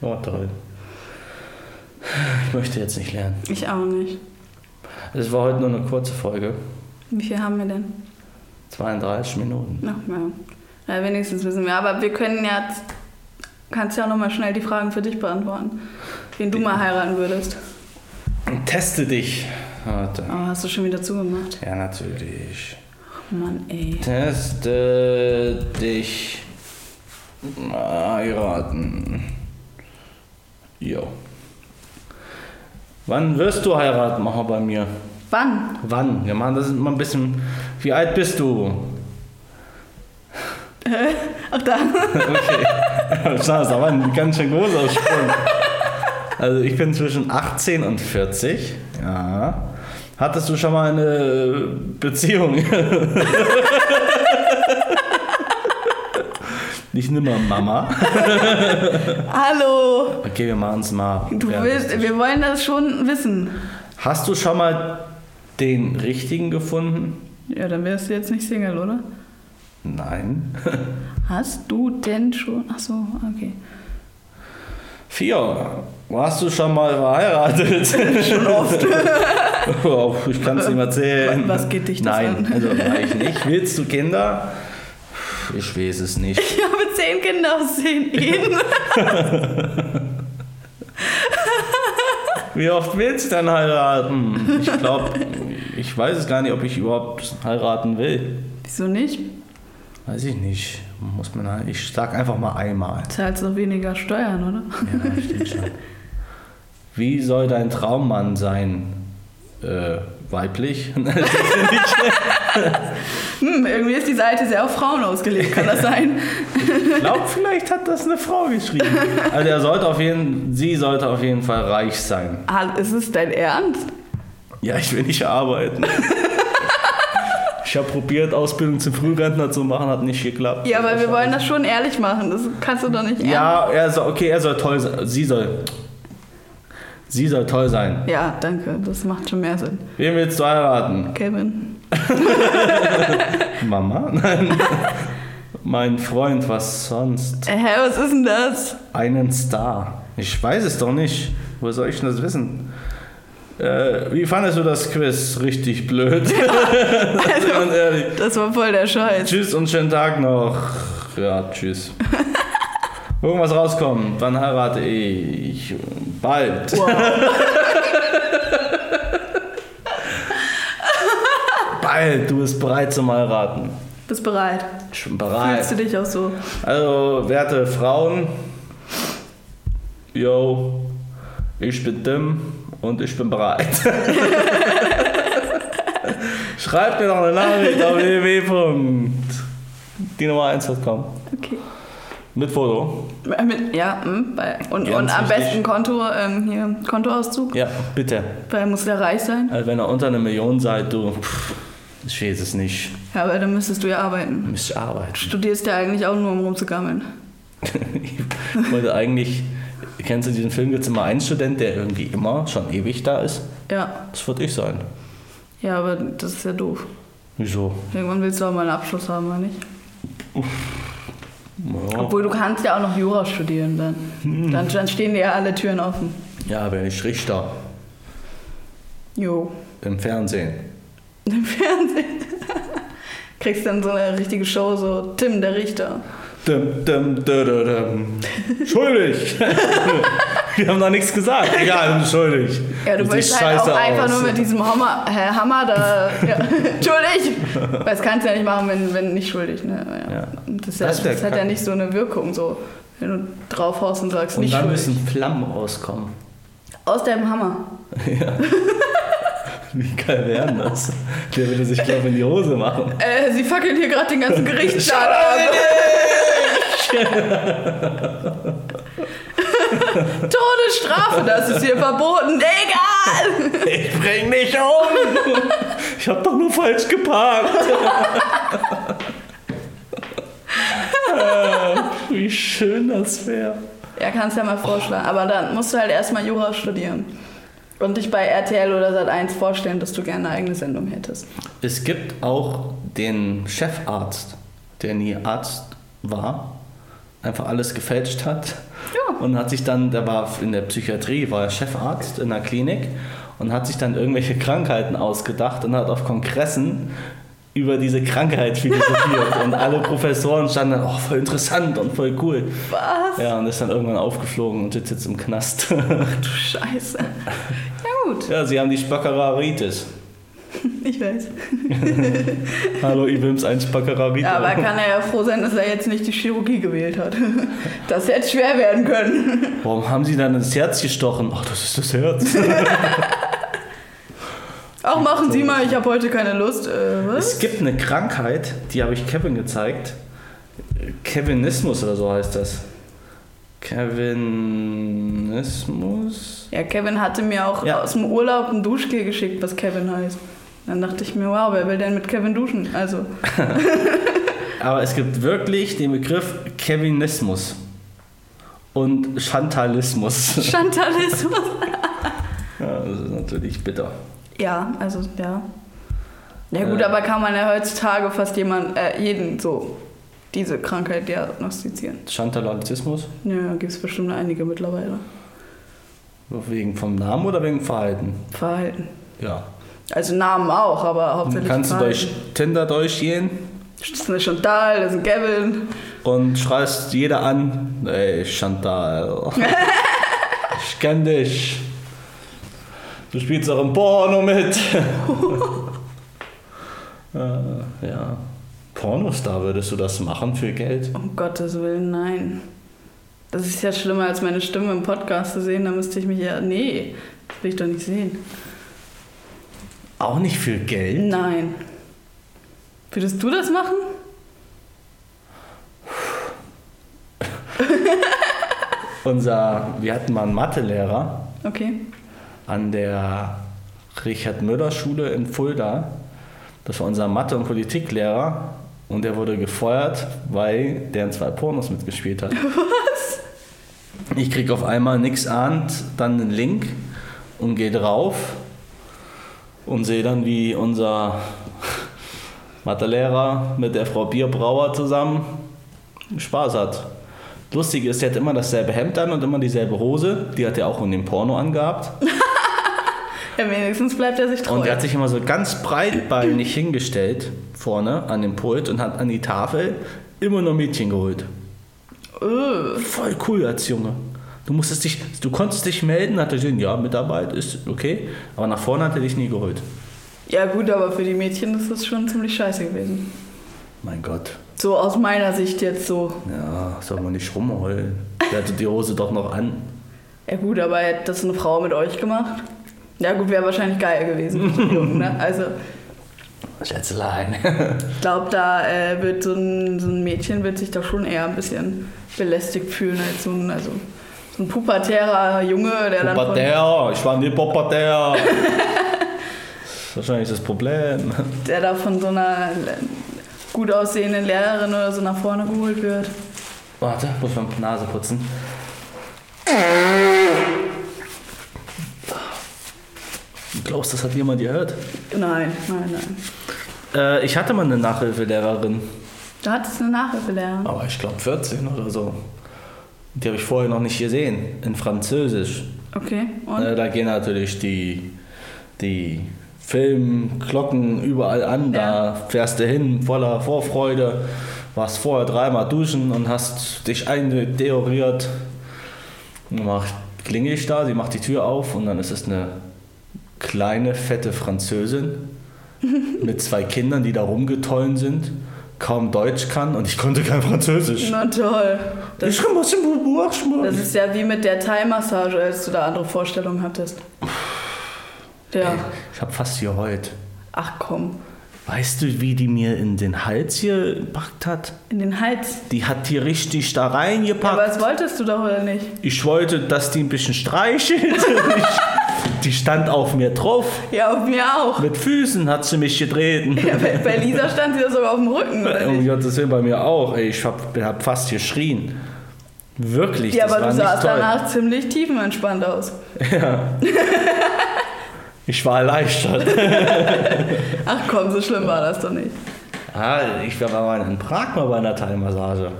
Oh, toll. Ich möchte jetzt nicht lernen. Ich auch nicht. Es war heute nur eine kurze Folge. Wie viel haben wir denn? 32 Minuten. Ach, ja. ja. Wenigstens wissen wir. Aber wir können ja. Kannst ja auch nochmal schnell die Fragen für dich beantworten. Wen du mal heiraten würdest. Teste dich. Warte. Oh, hast du schon wieder zugemacht? Ja, natürlich. Mann, ey. Teste dich. Heiraten. Jo. Wann wirst du heiraten? Machen wir bei mir. Wann? Wann? Wir machen das immer ein bisschen. Wie alt bist du? Ach da. Okay. Das ist aber ein ganz schön großer Sprung. Also ich bin zwischen 18 und 40. Ja. Hattest du schon mal eine Beziehung? Nicht nimmer Mama. Hallo. Okay, wir machen es mal. Du willst, wir wollen das schon wissen. Hast du schon mal den richtigen gefunden? Ja, dann wärst du jetzt nicht Single, oder? Nein. Hast du denn schon? Ach so, okay. Vier. Warst du schon mal verheiratet? schon oft. oh, ich kann es nicht mehr erzählen. Was geht dich das Nein, an? also war ich nicht. Willst du Kinder? Ich weiß es nicht. Ich habe zehn Kinder aus zehn Ehen. Wie oft willst du denn heiraten? Ich glaube, ich weiß es gar nicht, ob ich überhaupt heiraten will. Wieso nicht? Weiß ich nicht. Muss man halt- Ich sag einfach mal einmal. Zahlst du weniger Steuern, oder? Ja, stimmt schon. Wie soll dein Traummann sein? Äh, weiblich? Hm, irgendwie ist die Seite sehr auf Frauen ausgelegt, kann das sein? Ich glaube, vielleicht hat das eine Frau geschrieben. Also er sollte auf jeden, sie sollte auf jeden Fall reich sein. Ah, ist es dein Ernst? Ja, ich will nicht arbeiten. Ich habe probiert, Ausbildung zum Frührentner zu machen, hat nicht geklappt. Ja, aber wir wollen das schon ehrlich machen. Das kannst du doch nicht ernst. Ja, er soll, okay, er soll toll sein. Sie soll. Sie soll toll sein. Ja, danke. Das macht schon mehr Sinn. Wen willst du heiraten? Kevin. Mama? Nein. mein Freund, was sonst? Hä, was ist denn das? Einen Star. Ich weiß es doch nicht. Wo soll ich denn das wissen? Äh, wie fandest du das Quiz? Richtig blöd. Also, Ganz ehrlich. das war voll der Scheiß. Tschüss und schönen Tag noch. Ja, tschüss. Irgendwas rauskommt. Wann heirate ich? Bald. Wow. Bald. Du bist bereit zum Heiraten. Bist bereit? Ich bin bereit. Fühlst du dich auch so? Also, werte Frauen, yo, ich bin Tim und ich bin bereit. Schreibt mir noch eine Nachricht auf www.die1.com Okay. mit Foto. Äh, Mit, ja, hm, bei, und, Ganz und am wichtig. besten Konto, ähm, hier, Kontoauszug. Ja, bitte. Weil muss der reich sein. Also, wenn ihr unter einer Million seid, du, pff, ich weiß es nicht. Ja, aber dann müsstest du ja arbeiten. Müsst ihr arbeiten. Studierst ja eigentlich auch nur, um rumzugammeln. ich wollte eigentlich, kennst du diesen Film, gibt es immer einen Student, der irgendwie immer schon ewig da ist? Ja. Das würde ich sein. Ja, aber das ist ja doof. Wieso? Irgendwann willst du auch mal einen Abschluss haben, oder nicht? Ja. Obwohl du kannst ja auch noch Jura studieren dann. Hm. Dann, dann stehen dir ja alle Türen offen. Ja, bin ich Richter Jo. im Fernsehen. Im Fernsehen. Kriegst dann so eine richtige Show, so Tim der Richter. Dum, dum, dum. Schuldig! Wir haben noch nichts gesagt. Egal, schuldig. Ja, du willst halt auch einfach aus. nur mit diesem Hammer, äh, Hammer da. Ja. Entschuldig! Weil das kannst du ja nicht machen, wenn, wenn nicht schuldig. Ne? Ja. Ja. Und Das, ja, Das das, hat ja nicht so eine Wirkung, so. Wenn du draufhaust und sagst, Und nicht dann schuldig. müssen Flammen rauskommen. Aus deinem Hammer. Wie geil wäre denn das? Der würde sich, glaube ich, in die Hose machen. Äh, sie fackeln hier gerade den ganzen Gerichtssaal ab. Todesstrafe, das ist hier verboten. Egal! Ich bring dich um! Ich hab doch nur falsch geparkt. Äh, Wie schön das wäre. Ja, kannst ja mal vorschlagen. Aber dann musst du halt erstmal Jura studieren. Und dich bei RTL oder Sat1 vorstellen, dass du gerne eine eigene Sendung hättest. Es gibt auch den Chefarzt, der nie Arzt war, einfach alles gefälscht hat. Ja. Und hat sich dann, der war in der Psychiatrie, war er Chefarzt in der Klinik und hat sich dann irgendwelche Krankheiten ausgedacht und hat auf Kongressen über diese Krankheit philosophiert. und alle Professoren standen dann, oh, voll interessant und voll cool. Was? Ja, und ist dann irgendwann aufgeflogen und sitzt jetzt im Knast. Du Scheiße. Ja gut, ja, sie haben die Spackeraritis. ich weiß. Hallo, Ibims, ein Spackeraritis. Ja, aber kann er ja froh sein, dass er jetzt nicht die Chirurgie gewählt hat. Das hätte schwer werden können. Warum haben sie dann ins Herz gestochen? Ach, das ist das Herz. Auch machen Sie mal, ich habe heute keine Lust. Äh, was? Es gibt eine Krankheit, die habe ich Kevin gezeigt. Kevinismus oder so heißt das. Kevinismus? Ja, Kevin hatte mir auch Ja. aus dem Urlaub ein Duschgel geschickt, was Kevin heißt. Dann dachte ich mir, wow, wer will denn mit Kevin duschen? Also, Aber es gibt wirklich den Begriff Kevinismus und Chantalismus. Chantalismus. Ja, das ist natürlich bitter. Ja, also, ja. Ja gut, Äh. aber kann man ja heutzutage fast jemand, äh, jeden so diese Krankheit diagnostizieren. Chantalismus? Ja, gibt es bestimmt einige mittlerweile. Wegen vom Namen oder wegen Verhalten? Verhalten. Ja. Also Namen auch, aber hauptsächlich Kannst du Verhalten. durch Tinder durchgehen Das ist eine Chantal, das ist ein Kevin. und schreist jeder an, ey Chantal, ich kenn dich. Du spielst auch im Porno mit. äh, ja. Pornostar würdest du das machen für Geld? Um Gottes Willen, nein. Das ist ja schlimmer, als meine Stimme im Podcast zu sehen. Da müsste ich mich ja. Nee, das will ich doch nicht sehen. Auch nicht für Geld? Nein. Würdest du das machen? Unser, wir hatten mal einen Mathelehrer Okay. an der Richard-Müller-Schule in Fulda. Das war unser Mathe- und Politiklehrer und der wurde gefeuert, weil der in zwei Pornos mitgespielt hat. Was? Ich krieg auf einmal nix ahnt, dann einen Link und gehe drauf und sehe dann, wie unser Mathelehrer mit der Frau Bierbrauer zusammen Spaß hat. Lustig ist, der hat immer dasselbe Hemd an und immer dieselbe Hose. Die hat er auch in dem Porno angehabt. Ja, wenigstens bleibt er sich treu. Und er hat sich immer so ganz breitbeinig hingestellt vorne an dem Pult und hat an die Tafel immer nur Mädchen geholt. Öh. Voll cool als Junge. Du musstest dich, du konntest dich melden, hat er gesehen, ja, Mitarbeit ist okay, aber nach vorne hat er dich nie geholt. Ja, gut, aber für die Mädchen ist das schon ziemlich scheiße gewesen. Mein Gott. So aus meiner Sicht jetzt so. Ja, soll man nicht rumheulen. Der hatte die Hose doch noch an. Ja, gut, aber hätte das eine Frau mit euch gemacht? Ja, gut, wäre wahrscheinlich geil gewesen. ne? Also, Schätzelein. ich glaube, da äh, wird so ein, so ein Mädchen wird sich doch schon eher ein bisschen belästigt fühlen als so ein, also, so ein pubertärer Junge, der dann von, Pubertär, ich war nie Pubertär. Wahrscheinlich das Problem. der da von so einer gut aussehenden Lehrerin oder so nach vorne geholt wird. Warte, muss man die Nase putzen. Glaubst, das hat jemand gehört? Nein, nein, nein. Äh, ich hatte mal eine Nachhilfelehrerin, Du hattest eine Nachhilfelehrerin. aber ich glaube 14 oder so. Die habe ich vorher noch nicht gesehen, in Französisch. Okay, und? Äh, da gehen natürlich die, die Filmglocken überall an. Da fährst du hin voller Vorfreude, warst vorher dreimal duschen und hast dich eindeoriert. Und macht, klingel ich da, sie macht die Tür auf und dann ist es eine kleine, fette Französin mit zwei Kindern, die da rumgetollen sind, kaum Deutsch kann und ich konnte kein Französisch. Na toll. Das, Ich was im das ist ja wie mit der Thai-Massage, als du da andere Vorstellungen hattest. Ja. Ich habe fast geheult. Ach komm. Weißt du, wie die mir in den Hals hier gepackt hat? In den Hals. Die hat die richtig da Ja, aber reingepackt. das wolltest du doch, oder nicht? ich wollte, dass die ein bisschen streichelt. Die stand auf mir drauf. Ja, auf mir auch. Mit Füßen hat sie mich getreten. Ja, bei, bei Lisa stand sie sogar auf dem Rücken, oder Um? Gottes Willen bei mir auch. Ich hab, hab fast geschrien. Wirklich, Ja, aber du sahst toll. danach ziemlich tiefenentspannt aus. Ich war erleichtert. Ach komm, so schlimm war das doch nicht. ah, ich war mal in Prag mal bei einer Thai-Massage.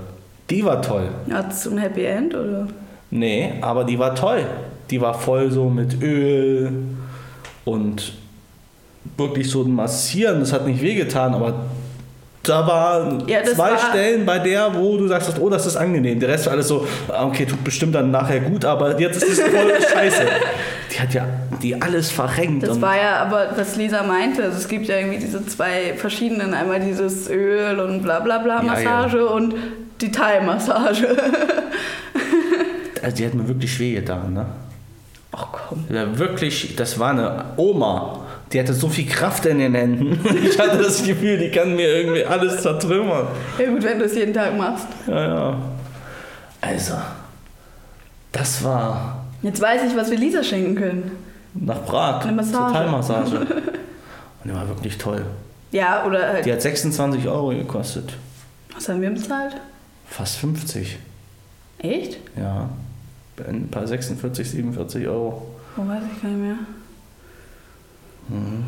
Die war toll. Hattest du ein Happy End oder? Nee, aber die war toll. Die war voll so mit Öl und wirklich so ein Massieren. Das hat nicht wehgetan, aber da waren Ja, zwei war- Stellen bei der, wo du sagst, oh, das ist angenehm. Der Rest war alles so, ah, okay, tut bestimmt dann nachher gut, aber jetzt ist es voll scheiße. Die hat ja die alles verrenkt. Das war ja aber, was Lisa meinte. Also es gibt ja irgendwie diese zwei verschiedenen. Einmal dieses Öl und bla bla bla Ja, ja. Massage und die Thai-Massage. also die hat mir wirklich wehgetan, ne? Ach komm. Ja, wirklich, das war eine Oma. Die hatte so viel Kraft in den Händen. Ich hatte das Gefühl, die kann mir irgendwie alles zertrümmern. Ja gut, wenn du es jeden Tag machst. Ja, ja. Also, das war Jetzt weiß ich, was wir Lisa schenken können. nach Prag. Eine Massage. Zur Thai-Massage. Und die war wirklich toll. Ja, oder halt. Die hat 26 Euro gekostet. Was haben wir bezahlt? Fast 50. Echt? Ja. Ein paar 46, 47 Euro. Oh, weiß ich gar nicht mehr. Mhm.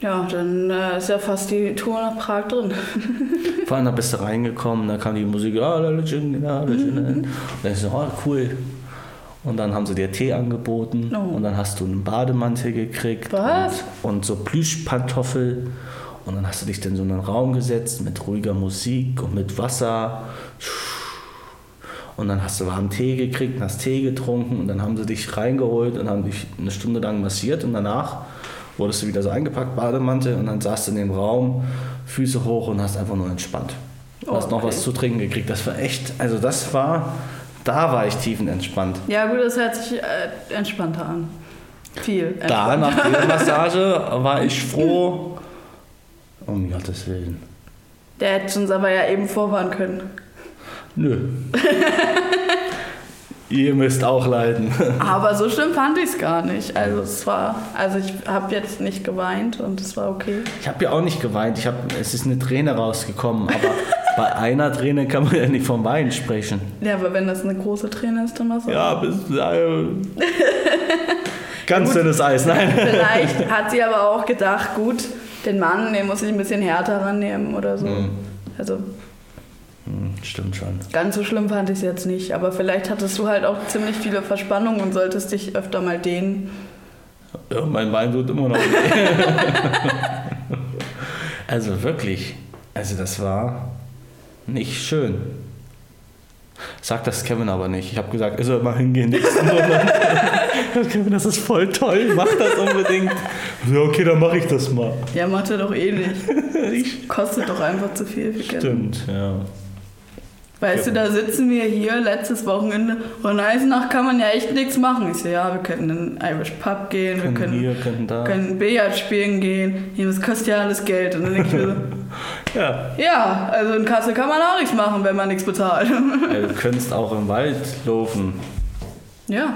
Ja, dann äh, ist ja fast die Tour nach Prag drin. Vor allem da bist du reingekommen, da kam die Musik, ah, la, la, la, la, la. und dann ist so, oh, cool. Und dann haben sie dir Tee angeboten Oh. und dann hast du einen Bademantel gekriegt Was? Und, und so Plüschpantoffel und dann hast du dich in so einen Raum gesetzt mit ruhiger Musik und mit Wasser und dann hast du warmen Tee gekriegt und hast Tee getrunken und dann haben sie dich reingeholt und haben dich eine Stunde lang massiert und danach wurdest du wieder so eingepackt, Bademantel und dann saßt du in dem Raum, Füße hoch und hast einfach nur entspannt. Du hast noch Okay. was zu trinken gekriegt. Das war echt, also das war, da war ich tiefenentspannt. Ja, gut, das hört sich äh, entspannter an. Viel. Da, nach der Massage, war ich froh. Um Gottes Willen. Der hätte uns aber ja eben vorwarnen können. Nö. Ihr müsst auch leiden. Aber so schlimm fand ich es gar nicht. Also es war, also ich habe jetzt nicht geweint und es war okay. Ich habe ja auch nicht geweint. Ich hab, es ist eine Träne rausgekommen. Aber bei einer Träne kann man ja nicht vom Weinen sprechen. Ja, aber wenn das eine große Träne ist, dann auch. Ja, bis. Äh, ganz dünnes Eis, nein. Vielleicht hat sie aber auch gedacht, gut, den Mann, den muss ich ein bisschen härter rannehmen oder so. Mhm. Also Stimmt schon. ganz so schlimm fand ich es jetzt nicht. Aber vielleicht hattest du halt auch ziemlich viele Verspannungen und solltest dich öfter mal dehnen. Ja, mein Bein tut immer noch weh. also wirklich, also das war nicht schön. Sag das Kevin aber nicht. Ich habe gesagt, er soll mal hingehen nächsten Monat. Kevin, das ist voll toll, mach das unbedingt. Ja, okay, dann mache ich das mal. Ja, macht er doch eh nicht. Ich, Kostet doch einfach zu viel für Kevin. stimmt, ja. Weißt du, da sitzen wir hier letztes Wochenende und Eisenach kann man ja echt nichts machen. Ich so, ja, wir könnten in den Irish Pub gehen, wir Können können, hier, können da. können Billard spielen gehen. Hier, das kostet ja alles Geld. Und dann denke ich mir so, Ja, ja, also in Kassel kann man auch nichts machen, wenn man nichts bezahlt. ja, du könntest auch im Wald laufen, ja,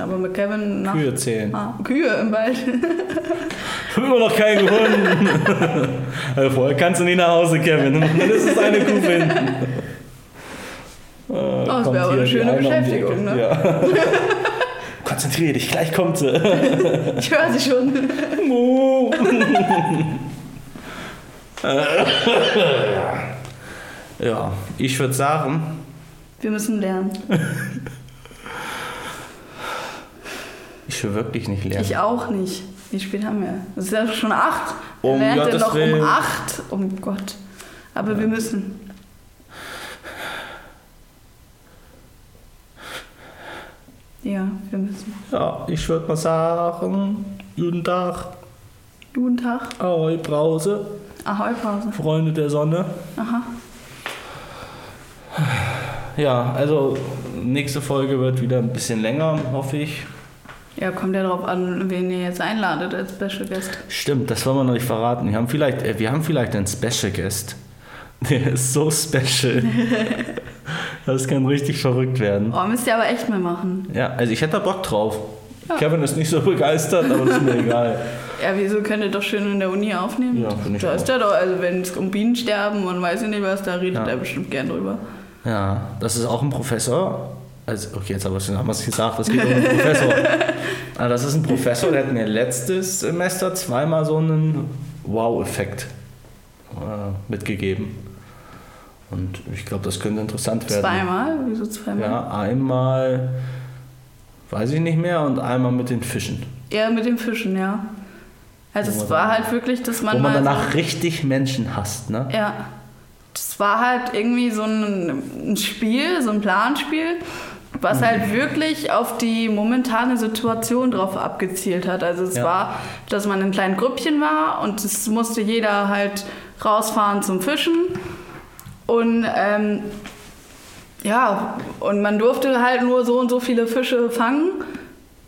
aber mit Kevin nach... Kühe zählen. Ah, Kühe im Wald. Immer noch keinen gefunden. also vorher kannst du nie nach Hause, Kevin. Dann ist es eine Kuh finden. Oh, das wäre aber eine schöne Beschäftigung, ne? Ja. Konzentriere dich, gleich kommt sie. Ich höre sie schon. Ja, ich würde sagen, Wir müssen lernen. ich will wirklich nicht lernen. Ich auch nicht. Wie spät haben wir? Es ist ja schon acht. Wir Um lernt ja noch Willen. um acht. Oh Gott. Aber wir müssen. Ja, wir müssen. Ja, ich würde mal sagen, guten Tag, Guten Tag. Ahoi Brause, Ahoi, Pause. Freunde der Sonne. Aha. Ja, also nächste Folge wird wieder ein bisschen länger, hoffe ich. Ja, kommt ja drauf an, wen ihr jetzt einladet als Special Guest. Stimmt, das wollen wir noch nicht verraten. Wir haben vielleicht, äh, wir haben vielleicht einen Special Guest. Der ist so special. Das kann richtig verrückt werden. Oh, müsst ihr aber echt mal machen. Ja, also ich hätte da Bock drauf. Kevin ist nicht so begeistert, aber ist mir egal. Ja, wieso könnt ihr doch schön in der Uni aufnehmen? Ja, finde ich Da ist ja doch, also wenn es um Bienensterben und weiß ich nicht was, da redet Ja. er bestimmt gern drüber. Ja, das ist auch ein Professor. Also, okay, jetzt haben wir es gesagt, das geht um einen Professor. Aber das ist ein Professor, der hat mir letztes Semester zweimal so einen Wow-Effekt äh, mitgegeben. Und ich glaube, das könnte interessant werden. Zweimal? Wieso zweimal? Ja, einmal weiß ich nicht mehr und einmal mit den Fischen. Ja, mit den Fischen, ja. Also Wo es war halt wirklich, dass man Wo man mal danach so, richtig Menschen hasst, ne? Ja. Das war halt irgendwie so ein, ein Spiel, so ein Planspiel, was halt wirklich auf die momentane Situation drauf abgezielt hat. Also es Ja. war, dass man in kleinen Grüppchen war und es musste jeder halt rausfahren zum Fischen. Und ähm, ja, und man durfte halt nur so und so viele Fische fangen,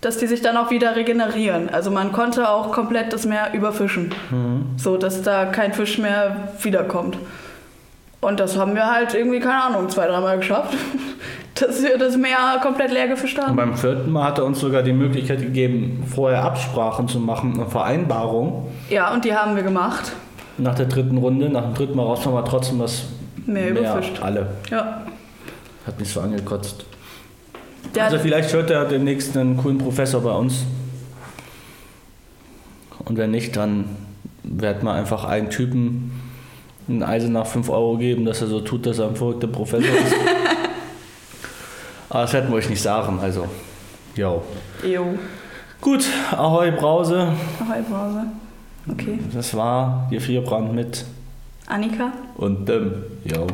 dass die sich dann auch wieder regenerieren. Also man konnte auch komplett das Meer überfischen, so dass da kein Fisch mehr wiederkommt. Und das haben wir halt irgendwie, keine Ahnung, zwei, dreimal geschafft, dass wir das Meer komplett leer gefischt Und haben. beim vierten Mal hat er uns sogar die Möglichkeit gegeben, vorher Absprachen zu machen, eine Vereinbarung. Ja, und die haben wir gemacht. Nach der dritten Runde, nach dem dritten Mal raus haben wir trotzdem das Meer überfischt. alle. Ja. Hat mich so angekotzt. Der Also vielleicht hört er demnächst einen coolen Professor bei uns. Und wenn nicht, dann werden wir einfach einen Typen ein Eisen nach 5 Euro geben, dass er so tut, dass er ein verrückter Professor ist. Aber das hätten wir euch nicht sagen, also. Jo. Jo. Gut, Ahoi Brause. Ahoi, Brause. Okay. Das war die Vierbrand mit Annika? und dem. Jo.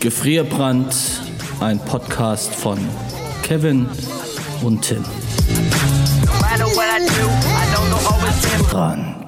Gefrierbrand, ein Podcast von Kevin und Tim. matter